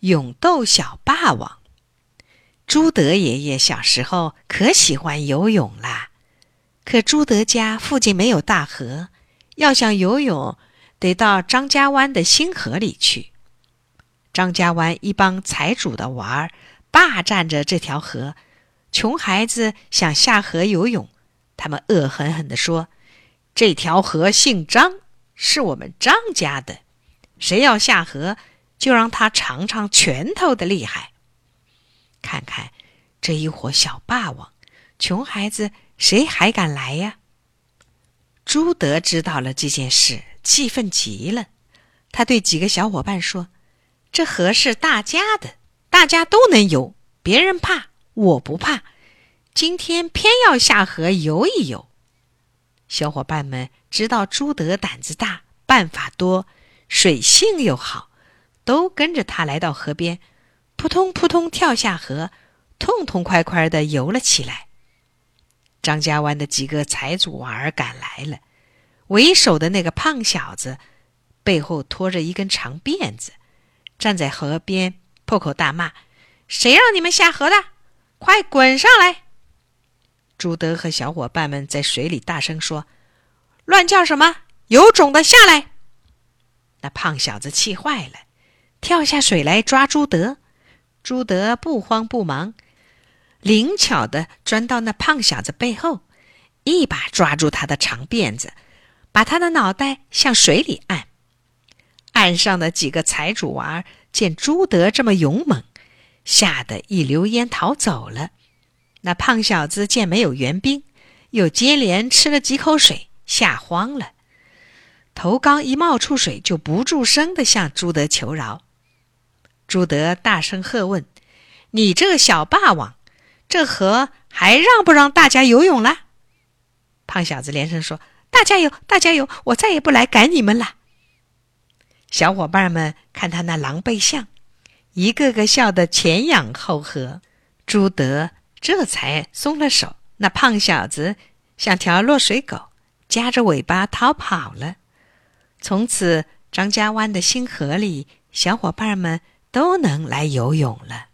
勇斗小霸王。朱德爷爷小时候可喜欢游泳啦，可朱德家附近没有大河，要想游泳，得到张家湾的新河里去。张家湾一帮财主的娃儿霸占着这条河，穷孩子想下河游泳，他们恶狠狠地说：“这条河姓张，是我们张家的，谁要下河，就让他尝尝拳头的厉害。”看看这一伙小霸王，穷孩子谁还敢来呀？朱德知道了这件事，气愤极了。他对几个小伙伴说：“这河是大家的，大家都能游，别人怕，我不怕。今天偏要下河游一游。”小伙伴们知道朱德胆子大，办法多，水性又好，都跟着他来到河边。扑通扑通跳下河，痛痛快快的游了起来。张家湾的几个财主娃儿赶来了，为首的那个胖小子背后拖着一根长辫子，站在河边破口大骂：“谁让你们下河的？快滚上来！”朱德和小伙伴们在水里大声说：“乱叫什么？有种的下来！”那胖小子气坏了，跳下水来抓朱德。朱德不慌不忙，灵巧的钻到那胖小子背后，一把抓住他的长辫子，把他的脑袋向水里按。岸上的几个财主娃见朱德这么勇猛，吓得一溜烟逃走了。那胖小子见没有援兵，又接连吃了几口水，吓慌了，头刚一冒出水，就不住声的向朱德求饶。朱德大声喝问：“你这个小霸王，这河还让不让大家游泳了？”胖小子连声说：“大家游，大家游，我再也不来赶你们了。”小伙伴们看他那狼狈相，一个个笑得前仰后合。朱德这才松了手。那胖小子像条落水狗，夹着尾巴逃跑了。从此，张家湾的新河里，小伙伴们。都能来游泳了。